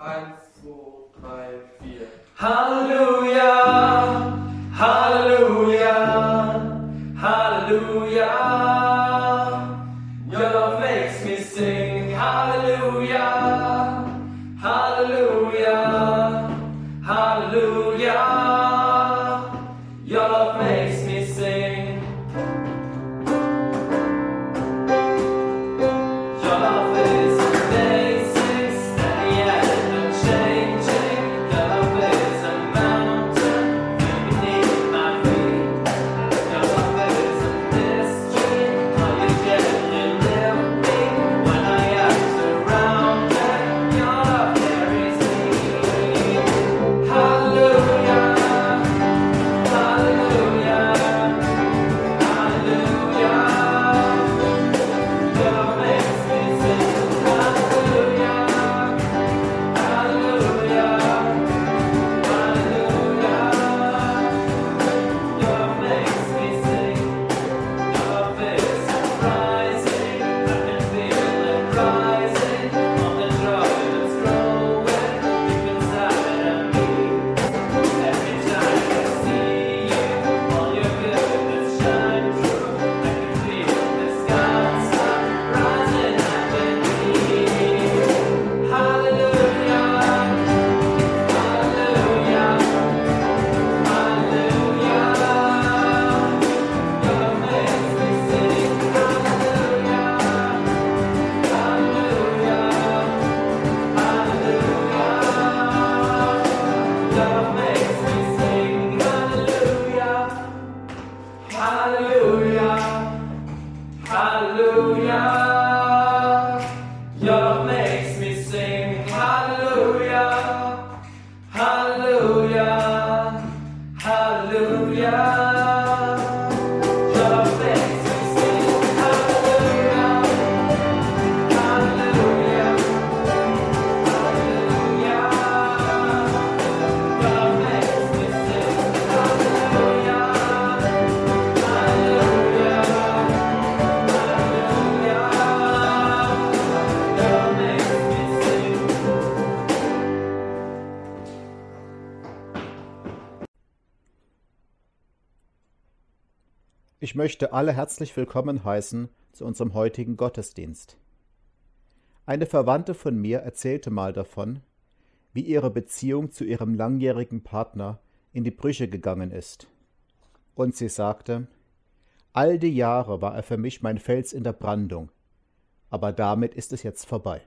Eins, zwei, drei, vier. Halleluja, möchte alle herzlich willkommen heißen zu unserem heutigen Gottesdienst. Eine Verwandte von mir erzählte mal davon, wie ihre Beziehung zu ihrem langjährigen Partner in die Brüche gegangen ist. Und sie sagte, all die Jahre war er für mich mein Fels in der Brandung, aber damit ist es jetzt vorbei.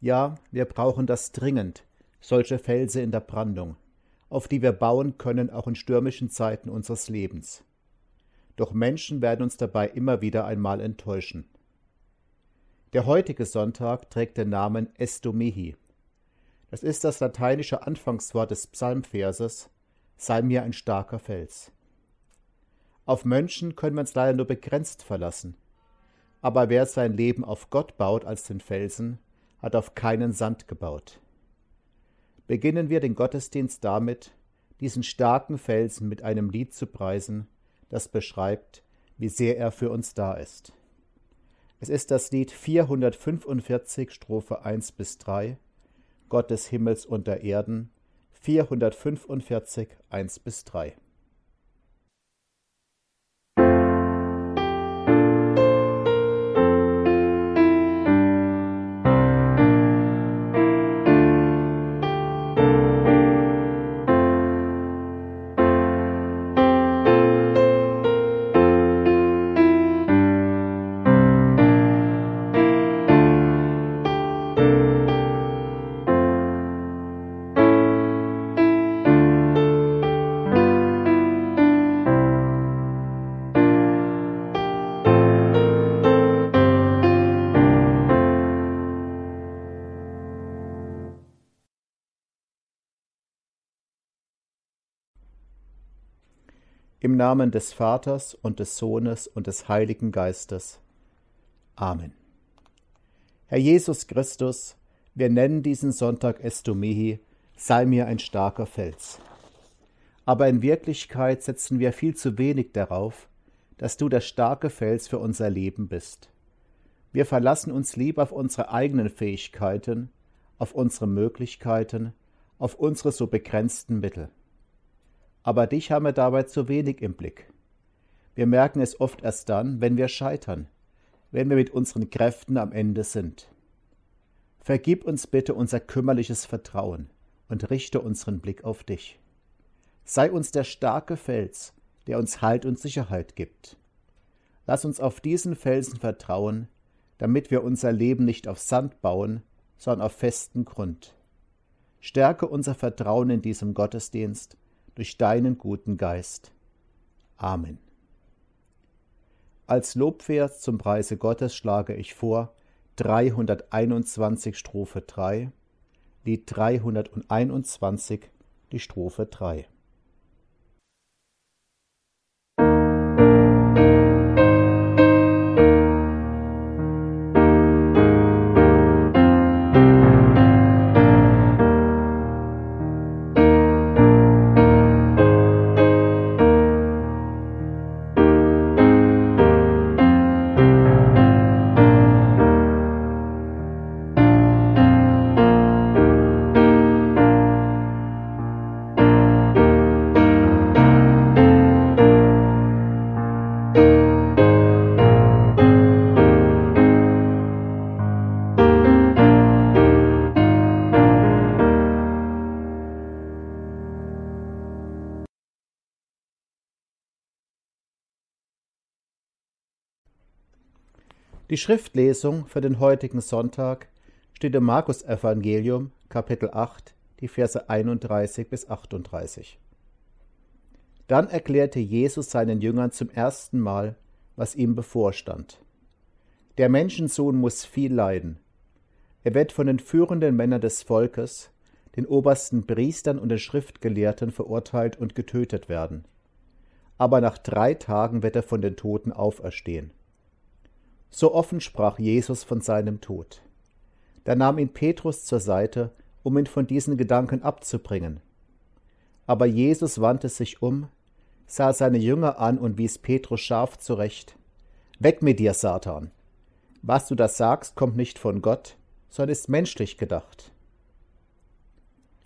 Ja, wir brauchen das dringend, solche Felsen in der Brandung, auf die wir bauen können, auch in stürmischen Zeiten unseres Lebens. Doch Menschen werden uns dabei immer wieder einmal enttäuschen. Der heutige Sonntag trägt den Namen Estomihi. Das ist das lateinische Anfangswort des Psalmverses Sei mir ein starker Fels. Auf Menschen können wir uns leider nur begrenzt verlassen. Aber wer sein Leben auf Gott baut als den Felsen, hat auf keinen Sand gebaut. Beginnen wir den Gottesdienst damit, diesen starken Felsen mit einem Lied zu preisen, das beschreibt, wie sehr er für uns da ist. Es ist das Lied 445, Strophe 1 bis 3, Gott des Himmels und der Erden, 445, 1 bis 3. Im Namen des Vaters und des Sohnes und des Heiligen Geistes. Amen. Herr Jesus Christus, wir nennen diesen Sonntag Estomihi, sei mir ein starker Fels. Aber in Wirklichkeit setzen wir viel zu wenig darauf, dass du der starke Fels für unser Leben bist. Wir verlassen uns lieber auf unsere eigenen Fähigkeiten, auf unsere Möglichkeiten, auf unsere so begrenzten Mittel. Aber dich haben wir dabei zu wenig im Blick. Wir merken es oft erst dann, wenn wir scheitern, wenn wir mit unseren Kräften am Ende sind. Vergib uns bitte unser kümmerliches Vertrauen und richte unseren Blick auf dich. Sei uns der starke Fels, der uns Halt und Sicherheit gibt. Lass uns auf diesen Felsen vertrauen, damit wir unser Leben nicht auf Sand bauen, sondern auf festen Grund. Stärke unser Vertrauen in diesem Gottesdienst durch deinen guten Geist. Amen. Als Lobvers zum Preise Gottes schlage ich vor 321 Strophe 3, Lied 321, die Strophe 3. Die Schriftlesung für den heutigen Sonntag steht im Markus Evangelium Kapitel 8, die Verse 31 bis 38. Dann erklärte Jesus seinen Jüngern zum ersten Mal, was ihm bevorstand. Der Menschensohn muss viel leiden. Er wird von den führenden Männern des Volkes, den obersten Priestern und den Schriftgelehrten verurteilt und getötet werden. Aber nach drei Tagen wird er von den Toten auferstehen. So offen sprach Jesus von seinem Tod. Da nahm ihn Petrus zur Seite, um ihn von diesen Gedanken abzubringen. Aber Jesus wandte sich um, sah seine Jünger an und wies Petrus scharf zurecht. Weg mit dir, Satan! Was du da sagst, kommt nicht von Gott, sondern ist menschlich gedacht.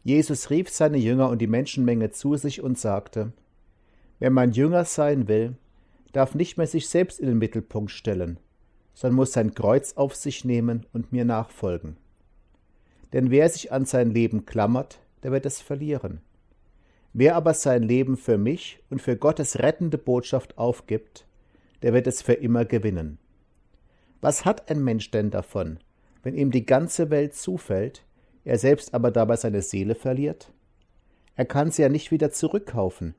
Jesus rief seine Jünger und die Menschenmenge zu sich und sagte, Wer mein Jünger sein will, darf nicht mehr sich selbst in den Mittelpunkt stellen, sondern muss sein Kreuz auf sich nehmen und mir nachfolgen. Denn wer sich an sein Leben klammert, der wird es verlieren. Wer aber sein Leben für mich und für Gottes rettende Botschaft aufgibt, der wird es für immer gewinnen. Was hat ein Mensch denn davon, wenn ihm die ganze Welt zufällt, er selbst aber dabei seine Seele verliert? Er kann sie ja nicht wieder zurückkaufen.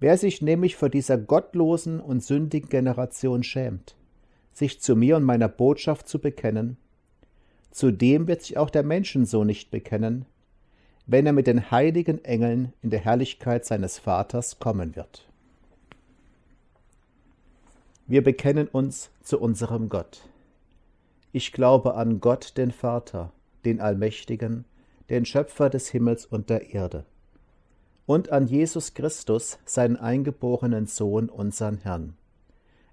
Wer sich nämlich vor dieser gottlosen und sündigen Generation schämt, sich zu mir und meiner Botschaft zu bekennen, zu dem wird sich auch der Menschensohn nicht bekennen, wenn er mit den heiligen Engeln in der Herrlichkeit seines Vaters kommen wird. Wir bekennen uns zu unserem Gott. Ich glaube an Gott, den Vater, den Allmächtigen, den Schöpfer des Himmels und der Erde, und an Jesus Christus, seinen eingeborenen Sohn, unseren Herrn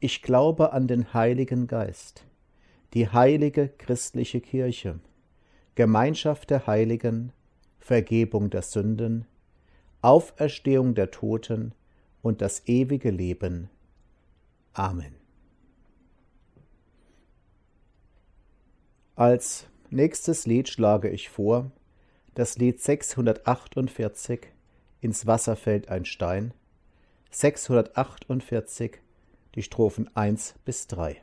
Ich glaube an den Heiligen Geist, die heilige christliche Kirche, Gemeinschaft der Heiligen, Vergebung der Sünden, Auferstehung der Toten und das ewige Leben. Amen. Als nächstes Lied schlage ich vor das Lied 648 Ins Wasser fällt ein Stein, 648 die Strophen 1 bis 3.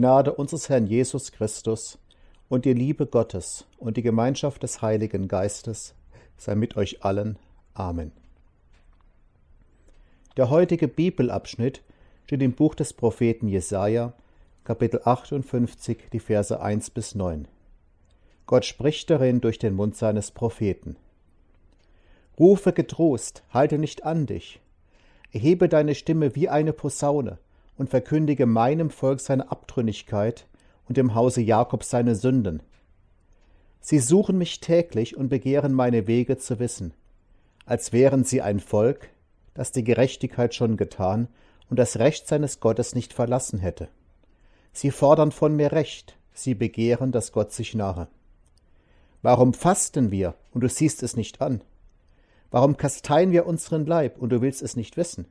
Gnade unseres Herrn Jesus Christus und die Liebe Gottes und die Gemeinschaft des Heiligen Geistes sei mit euch allen. Amen. Der heutige Bibelabschnitt steht im Buch des Propheten Jesaja, Kapitel 58, die Verse 1 bis 9. Gott spricht darin durch den Mund seines Propheten. Rufe getrost, halte nicht an dich. Erhebe deine Stimme wie eine Posaune und verkündige meinem Volk seine Abtrünnigkeit und dem Hause Jakob seine Sünden. Sie suchen mich täglich und begehren meine Wege zu wissen, als wären sie ein Volk, das die Gerechtigkeit schon getan und das Recht seines Gottes nicht verlassen hätte. Sie fordern von mir Recht, sie begehren, dass Gott sich nahe. Warum fasten wir und du siehst es nicht an? Warum kasteien wir unseren Leib und du willst es nicht wissen?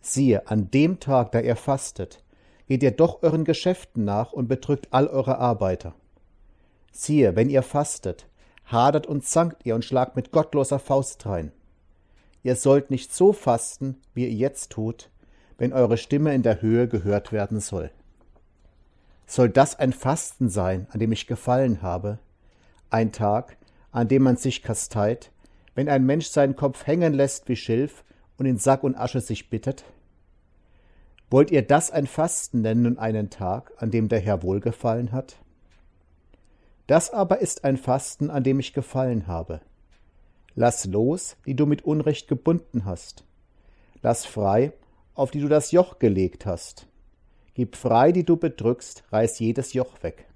Siehe, an dem Tag, da ihr fastet, geht ihr doch euren Geschäften nach und bedrückt all eure Arbeiter. Siehe, wenn ihr fastet, hadert und zankt ihr und schlagt mit gottloser Faust rein. Ihr sollt nicht so fasten, wie ihr jetzt tut, wenn eure Stimme in der Höhe gehört werden soll. Soll das ein Fasten sein, an dem ich gefallen habe, ein Tag, an dem man sich kasteit, wenn ein Mensch seinen Kopf hängen lässt wie Schilf und in Sack und Asche sich bittet? Wollt ihr das ein Fasten nennen und einen Tag, an dem der Herr wohlgefallen hat? Das aber ist ein Fasten, an dem ich gefallen habe. Lass los, die du mit Unrecht gebunden hast. Lass frei, auf die du das Joch gelegt hast. Gib frei, die du bedrückst, reiß jedes Joch weg.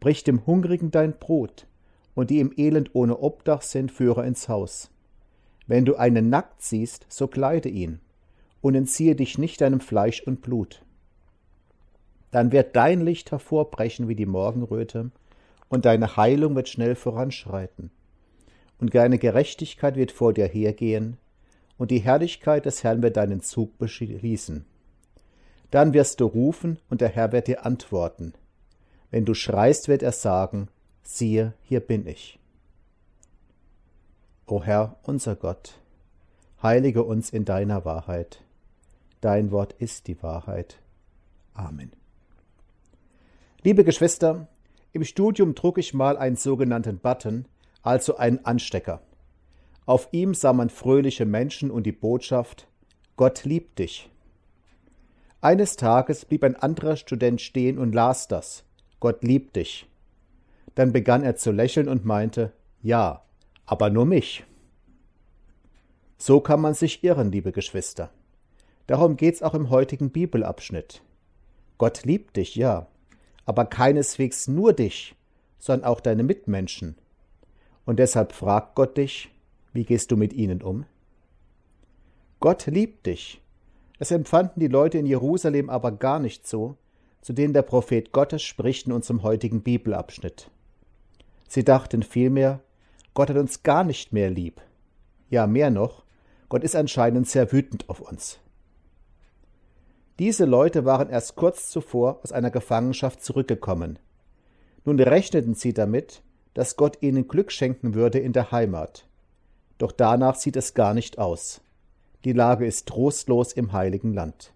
Brich dem Hungrigen dein Brot, und die im Elend ohne Obdach sind, führe ins Haus. Wenn du einen nackt siehst, so kleide ihn, und entziehe dich nicht deinem Fleisch und Blut. Dann wird dein Licht hervorbrechen wie die Morgenröte, und deine Heilung wird schnell voranschreiten. Und deine Gerechtigkeit wird vor dir hergehen, und die Herrlichkeit des Herrn wird deinen Zug beschließen. Dann wirst du rufen, und der Herr wird dir antworten. Wenn du schreist, wird er sagen, siehe, hier bin ich. O Herr, unser Gott, heilige uns in deiner Wahrheit. Dein Wort ist die Wahrheit. Amen. Liebe Geschwister, im Studium trug ich mal einen sogenannten Button, also einen Anstecker. Auf ihm sah man fröhliche Menschen und die Botschaft Gott liebt dich. Eines Tages blieb ein anderer Student stehen und las das Gott liebt dich. Dann begann er zu lächeln und meinte Ja, aber nur mich. So kann man sich irren, liebe Geschwister. Darum geht's auch im heutigen Bibelabschnitt. Gott liebt dich, ja, aber keineswegs nur dich, sondern auch deine Mitmenschen. Und deshalb fragt Gott dich, wie gehst du mit ihnen um? Gott liebt dich. Es empfanden die Leute in Jerusalem aber gar nicht so, zu denen der Prophet Gottes spricht in unserem heutigen Bibelabschnitt. Sie dachten vielmehr, Gott hat uns gar nicht mehr lieb. Ja, mehr noch, Gott ist anscheinend sehr wütend auf uns. Diese Leute waren erst kurz zuvor aus einer Gefangenschaft zurückgekommen. Nun rechneten sie damit, dass Gott ihnen Glück schenken würde in der Heimat. Doch danach sieht es gar nicht aus. Die Lage ist trostlos im heiligen Land.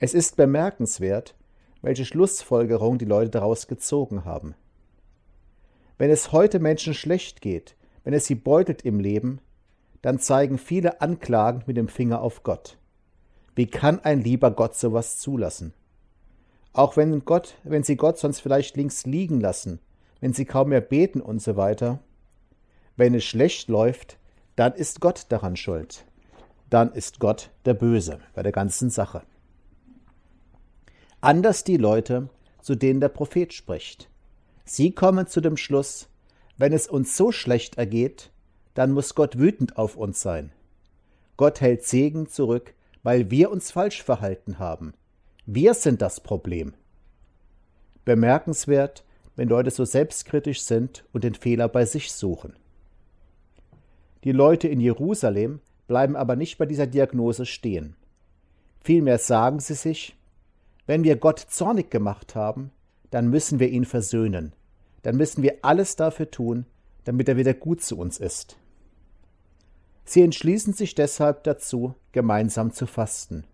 Es ist bemerkenswert, welche Schlussfolgerung die Leute daraus gezogen haben. Wenn es heute Menschen schlecht geht, wenn es sie beutelt im Leben, dann zeigen viele Anklagen mit dem Finger auf Gott. Wie kann ein lieber Gott sowas zulassen? Auch wenn Gott, wenn sie Gott sonst vielleicht links liegen lassen, wenn sie kaum mehr beten und so weiter. Wenn es schlecht läuft, dann ist Gott daran schuld. Dann ist Gott der Böse bei der ganzen Sache. Anders die Leute, zu denen der Prophet spricht. Sie kommen zu dem Schluss, wenn es uns so schlecht ergeht, dann muss Gott wütend auf uns sein. Gott hält Segen zurück, weil wir uns falsch verhalten haben. Wir sind das Problem. Bemerkenswert, wenn Leute so selbstkritisch sind und den Fehler bei sich suchen. Die Leute in Jerusalem bleiben aber nicht bei dieser Diagnose stehen. Vielmehr sagen sie sich, wenn wir Gott zornig gemacht haben, dann müssen wir ihn versöhnen. Dann müssen wir alles dafür tun, damit er wieder gut zu uns ist. Sie entschließen sich deshalb dazu, gemeinsam zu fasten.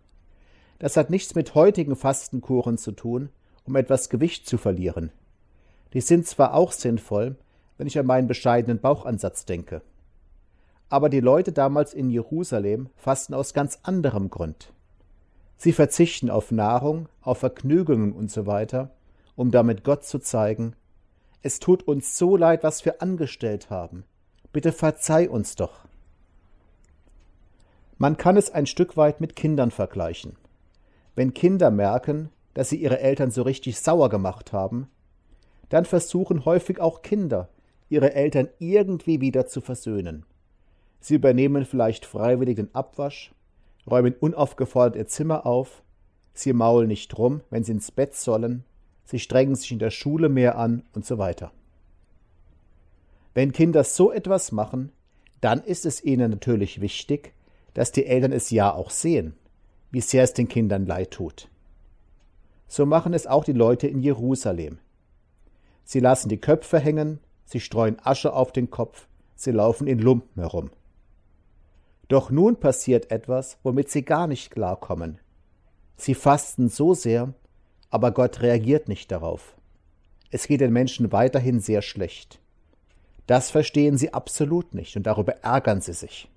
Das hat nichts mit heutigen Fastenkuren zu tun, um etwas Gewicht zu verlieren. Die sind zwar auch sinnvoll, wenn ich an meinen bescheidenen Bauchansatz denke. Aber die Leute damals in Jerusalem fasten aus ganz anderem Grund. Sie verzichten auf Nahrung, auf Vergnügungen und so um damit Gott zu zeigen, es tut uns so leid, was wir angestellt haben. Bitte verzeih uns doch. Man kann es ein Stück weit mit Kindern vergleichen. Wenn Kinder merken, dass sie ihre Eltern so richtig sauer gemacht haben, dann versuchen häufig auch Kinder, ihre Eltern irgendwie wieder zu versöhnen. Sie übernehmen vielleicht freiwillig den Abwasch, räumen unaufgefordert ihr Zimmer auf, sie maulen nicht rum, wenn sie ins Bett sollen, sie strengen sich in der Schule mehr an und so weiter. Wenn Kinder so etwas machen, dann ist es ihnen natürlich wichtig, dass die Eltern es ja auch sehen, wie sehr es den Kindern leid tut. So machen es auch die Leute in Jerusalem. Sie lassen die Köpfe hängen, sie streuen Asche auf den Kopf, sie laufen in Lumpen herum. Doch nun passiert etwas, womit sie gar nicht klarkommen. Sie fasten so sehr, aber Gott reagiert nicht darauf. Es geht den Menschen weiterhin sehr schlecht. Das verstehen sie absolut nicht und darüber ärgern sie sich.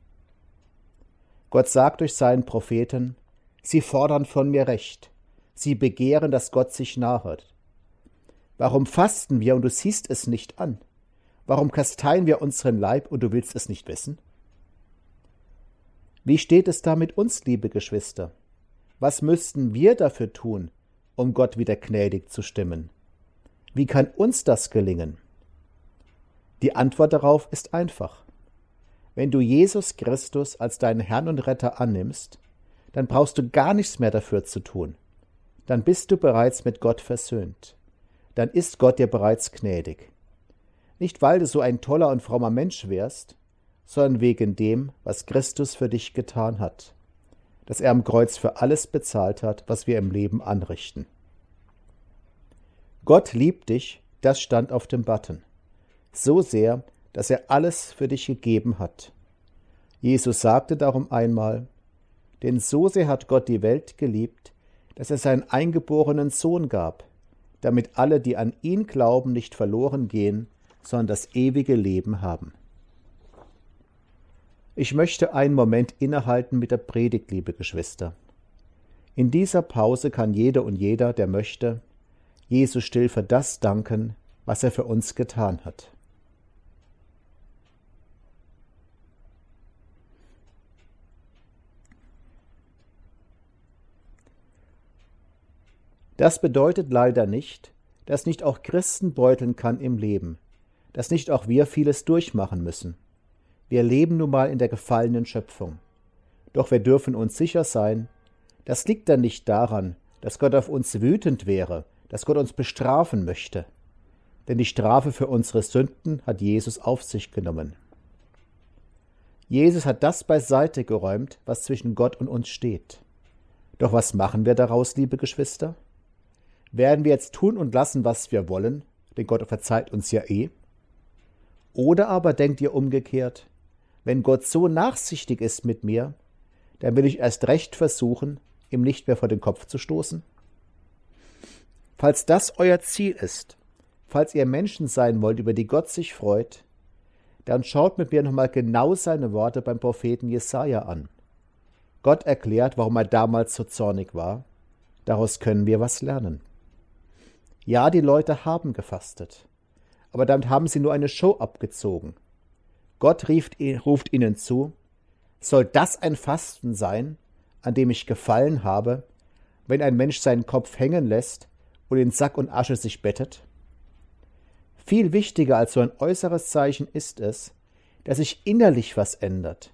Gott sagt durch seinen Propheten, Sie fordern von mir Recht, sie begehren, dass Gott sich nahet. Warum fasten wir und du siehst es nicht an? Warum kasteien wir unseren Leib und du willst es nicht wissen? Wie steht es da mit uns, liebe Geschwister? Was müssten wir dafür tun, um Gott wieder gnädig zu stimmen? Wie kann uns das gelingen? Die Antwort darauf ist einfach. Wenn du Jesus Christus als deinen Herrn und Retter annimmst, dann brauchst du gar nichts mehr dafür zu tun. Dann bist du bereits mit Gott versöhnt. Dann ist Gott dir bereits gnädig. Nicht weil du so ein toller und frommer Mensch wärst, sondern wegen dem, was Christus für dich getan hat, dass er am Kreuz für alles bezahlt hat, was wir im Leben anrichten. Gott liebt dich, das stand auf dem Button. So sehr, dass er alles für dich gegeben hat. Jesus sagte darum einmal, denn so sehr hat Gott die Welt geliebt, dass er seinen eingeborenen Sohn gab, damit alle, die an ihn glauben, nicht verloren gehen, sondern das ewige Leben haben. Ich möchte einen Moment innehalten mit der Predigt, liebe Geschwister. In dieser Pause kann jeder und jeder, der möchte, Jesus still für das danken, was er für uns getan hat. Das bedeutet leider nicht, dass nicht auch Christen beuteln kann im Leben, dass nicht auch wir vieles durchmachen müssen. Wir leben nun mal in der gefallenen Schöpfung. Doch wir dürfen uns sicher sein, das liegt dann nicht daran, dass Gott auf uns wütend wäre, dass Gott uns bestrafen möchte. Denn die Strafe für unsere Sünden hat Jesus auf sich genommen. Jesus hat das beiseite geräumt, was zwischen Gott und uns steht. Doch was machen wir daraus, liebe Geschwister? Werden wir jetzt tun und lassen, was wir wollen, denn Gott verzeiht uns ja eh? Oder aber denkt ihr umgekehrt, wenn Gott so nachsichtig ist mit mir, dann will ich erst recht versuchen, ihm nicht mehr vor den Kopf zu stoßen? Falls das euer Ziel ist, falls ihr Menschen sein wollt, über die Gott sich freut, dann schaut mit mir nochmal genau seine Worte beim Propheten Jesaja an. Gott erklärt, warum er damals so zornig war. Daraus können wir was lernen. Ja, die Leute haben gefastet, aber damit haben sie nur eine Show abgezogen. Gott rief, ruft ihnen zu, soll das ein Fasten sein, an dem ich gefallen habe, wenn ein Mensch seinen Kopf hängen lässt und in Sack und Asche sich bettet? Viel wichtiger als so ein äußeres Zeichen ist es, dass sich innerlich was ändert,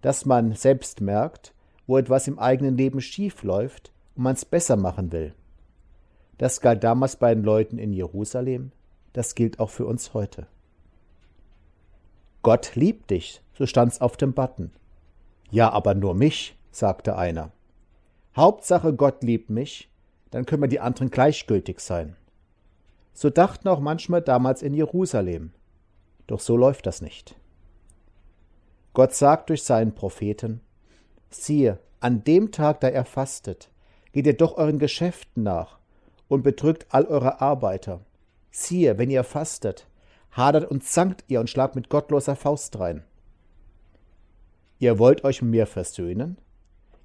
dass man selbst merkt, wo etwas im eigenen Leben schief läuft und man es besser machen will. Das galt damals bei den Leuten in Jerusalem, das gilt auch für uns heute. Gott liebt dich, so stand's auf dem Button. Ja, aber nur mich, sagte einer. Hauptsache Gott liebt mich, dann können wir die anderen gleichgültig sein. So dachten auch manchmal damals in Jerusalem. Doch so läuft das nicht. Gott sagt durch seinen Propheten, siehe, an dem Tag, da er fastet, geht ihr doch euren Geschäften nach und bedrückt all eure Arbeiter. Siehe, wenn ihr fastet, hadert und zankt ihr und schlagt mit gottloser Faust rein. Ihr wollt euch mit mir versöhnen?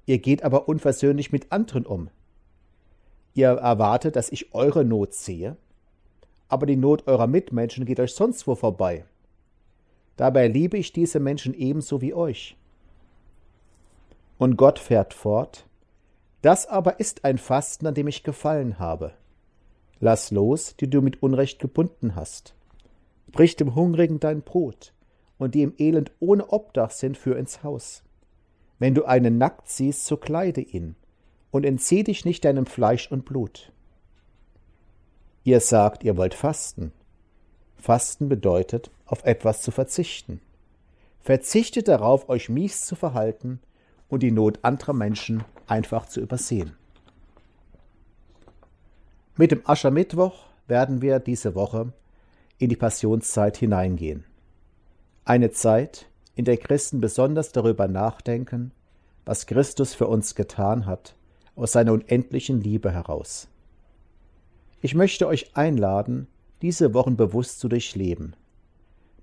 Ihr geht aber unversöhnlich mit anderen um. Ihr erwartet, dass ich eure Not sehe, aber die Not eurer Mitmenschen geht euch sonst wo vorbei. Dabei liebe ich diese Menschen ebenso wie euch. Und Gott fährt fort, das aber ist ein Fasten, an dem ich gefallen habe. Lass los, die du mit Unrecht gebunden hast. Brich dem Hungrigen dein Brot, und die im Elend ohne Obdach sind, führ ins Haus. Wenn du einen nackt siehst, so kleide ihn, und entzieh dich nicht deinem Fleisch und Blut. Ihr sagt, ihr wollt fasten. Fasten bedeutet, auf etwas zu verzichten. Verzichtet darauf, euch mies zu verhalten und die Not anderer Menschen einfach zu übersehen. Mit dem Aschermittwoch werden wir diese Woche in die Passionszeit hineingehen. Eine Zeit, in der Christen besonders darüber nachdenken, was Christus für uns getan hat, aus seiner unendlichen Liebe heraus. Ich möchte euch einladen, diese Wochen bewusst zu durchleben,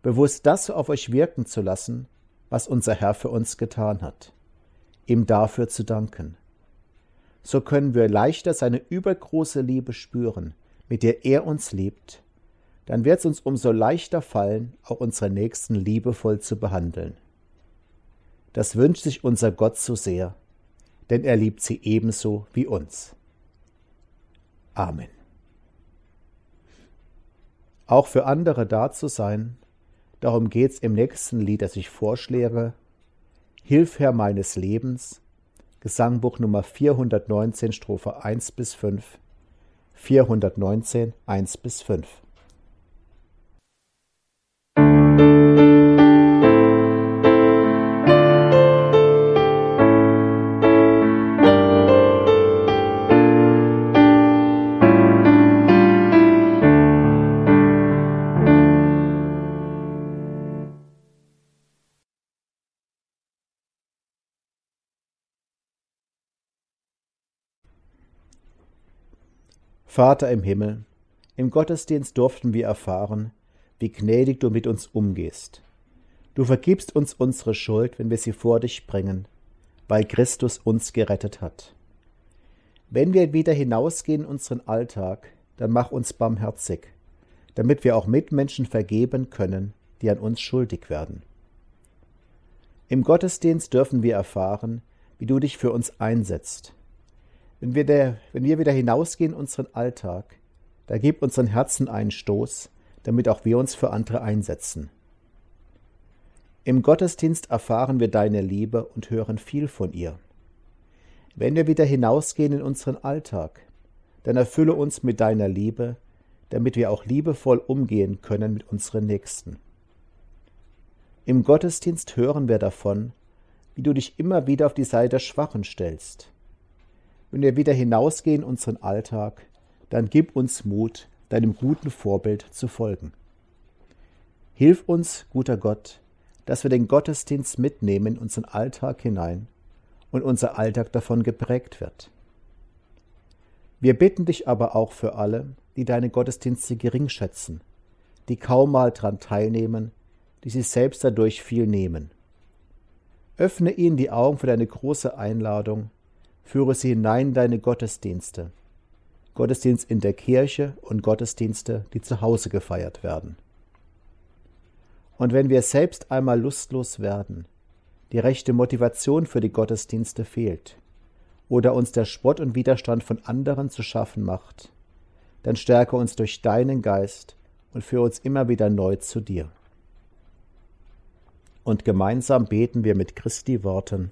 bewusst das auf euch wirken zu lassen, was unser Herr für uns getan hat, ihm dafür zu danken. So können wir leichter seine übergroße Liebe spüren, mit der er uns liebt, dann wird es uns umso leichter fallen, auch unsere Nächsten liebevoll zu behandeln. Das wünscht sich unser Gott so sehr, denn er liebt sie ebenso wie uns. Amen. Auch für andere da zu sein, darum geht's im nächsten Lied, das ich vorschläge. Hilf Herr meines Lebens, Gesangbuch Nummer 419, Strophe 1 bis 5, 419, 1 bis 5. Vater im Himmel, im Gottesdienst durften wir erfahren, wie gnädig du mit uns umgehst. Du vergibst uns unsere Schuld, wenn wir sie vor dich bringen, weil Christus uns gerettet hat. Wenn wir wieder hinausgehen in unseren Alltag, dann mach uns barmherzig, damit wir auch Mitmenschen vergeben können, die an uns schuldig werden. Im Gottesdienst dürfen wir erfahren, wie du dich für uns einsetzt. Wenn wir, der, wenn wir wieder hinausgehen in unseren Alltag, da gib unseren Herzen einen Stoß, damit auch wir uns für andere einsetzen. Im Gottesdienst erfahren wir deine Liebe und hören viel von ihr. Wenn wir wieder hinausgehen in unseren Alltag, dann erfülle uns mit deiner Liebe, damit wir auch liebevoll umgehen können mit unseren Nächsten. Im Gottesdienst hören wir davon, wie du dich immer wieder auf die Seite der Schwachen stellst. Wenn wir wieder hinausgehen in unseren Alltag, dann gib uns Mut, deinem guten Vorbild zu folgen. Hilf uns, guter Gott, dass wir den Gottesdienst mitnehmen in unseren Alltag hinein und unser Alltag davon geprägt wird. Wir bitten dich aber auch für alle, die deine Gottesdienste gering schätzen, die kaum mal dran teilnehmen, die sich selbst dadurch viel nehmen. Öffne ihnen die Augen für deine große Einladung, führe sie hinein in deine Gottesdienste, Gottesdienst in der Kirche und Gottesdienste, die zu Hause gefeiert werden. Und wenn wir selbst einmal lustlos werden, die rechte Motivation für die Gottesdienste fehlt oder uns der Spott und Widerstand von anderen zu schaffen macht, dann stärke uns durch deinen Geist und führe uns immer wieder neu zu dir. Und gemeinsam beten wir mit Christi Worten,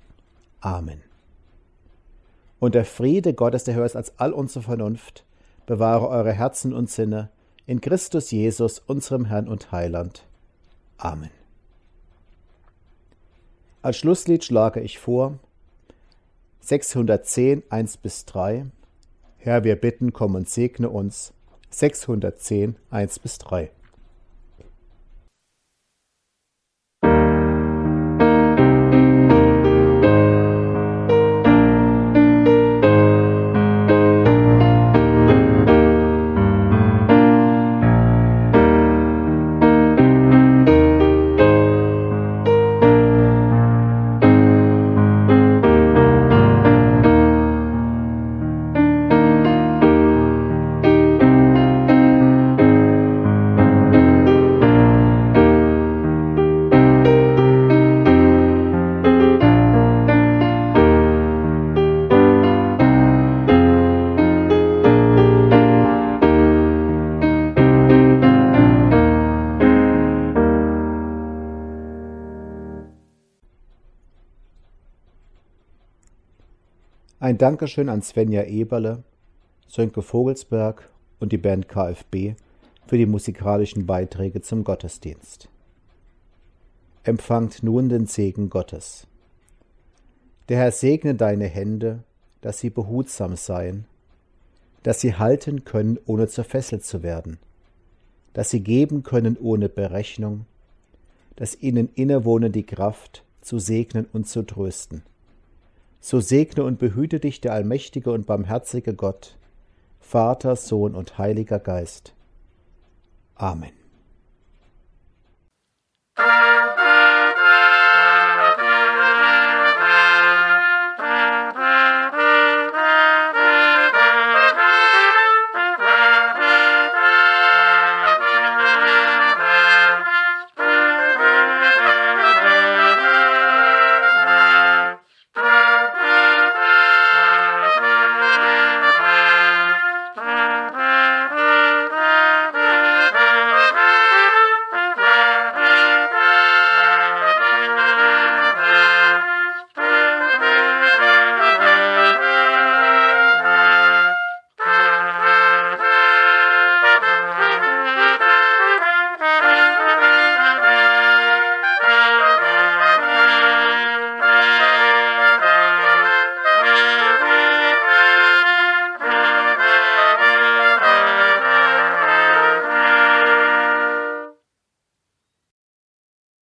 Amen. Und der Friede Gottes, der höher ist als all unsere Vernunft, bewahre eure Herzen und Sinne in Christus Jesus, unserem Herrn und Heiland. Amen. Als Schlusslied schlage ich vor 610, 1 bis 3. Herr, wir bitten, komm und segne uns. 610, 1 bis 3. Ein Dankeschön an Svenja Eberle, Sönke Vogelsberg und die Band KfB für die musikalischen Beiträge zum Gottesdienst. Empfangt nun den Segen Gottes. Der Herr segne deine Hände, dass sie behutsam seien, dass sie halten können, ohne zerfesselt zu werden, dass sie geben können ohne Berechnung, dass ihnen innewohne die Kraft, zu segnen und zu trösten so segne und behüte dich der allmächtige und barmherzige Gott, Vater, Sohn und Heiliger Geist. Amen.